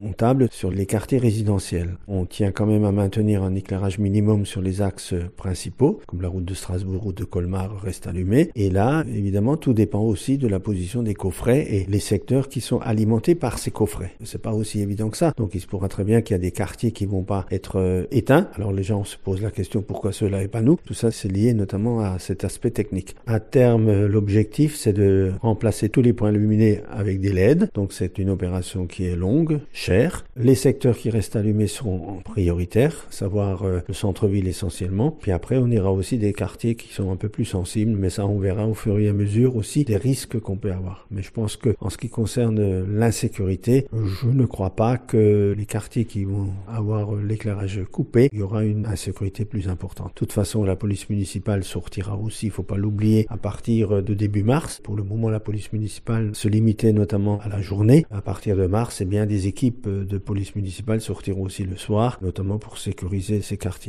On table sur les quartiers résidentiels. On tient quand même à maintenir un éclairage minimum sur les axes principaux, comme la route de Strasbourg ou de Colmar reste allumée. Et là, évidemment, tout dépend aussi de la position des coffrets et les secteurs qui sont alimentés par ces coffrets. C'est pas aussi évident que ça. Donc il se pourra très bien qu'il y a des quartiers qui vont pas être euh, éteints. Alors les gens se posent la question pourquoi cela et pas nous? Tout ça, c'est lié notamment à cet aspect technique. À terme, l'objectif, c'est de remplacer tous les points lumineux avec des LED. Donc c'est une opération qui est longue, les secteurs qui restent allumés seront prioritaires, savoir euh, le centre-ville essentiellement. Puis après, on ira aussi des quartiers qui sont un peu plus sensibles, mais ça, on verra au fur et à mesure aussi des risques qu'on peut avoir. Mais je pense que en ce qui concerne l'insécurité, je ne crois pas que les quartiers qui vont avoir l'éclairage coupé, il y aura une insécurité plus importante. De toute façon, la police municipale sortira aussi, il faut pas l'oublier, à partir de début mars. Pour le moment, la police municipale se limitait notamment à la journée. À partir de mars, c'est bien des de police municipale sortiront aussi le soir, notamment pour sécuriser ces quartiers.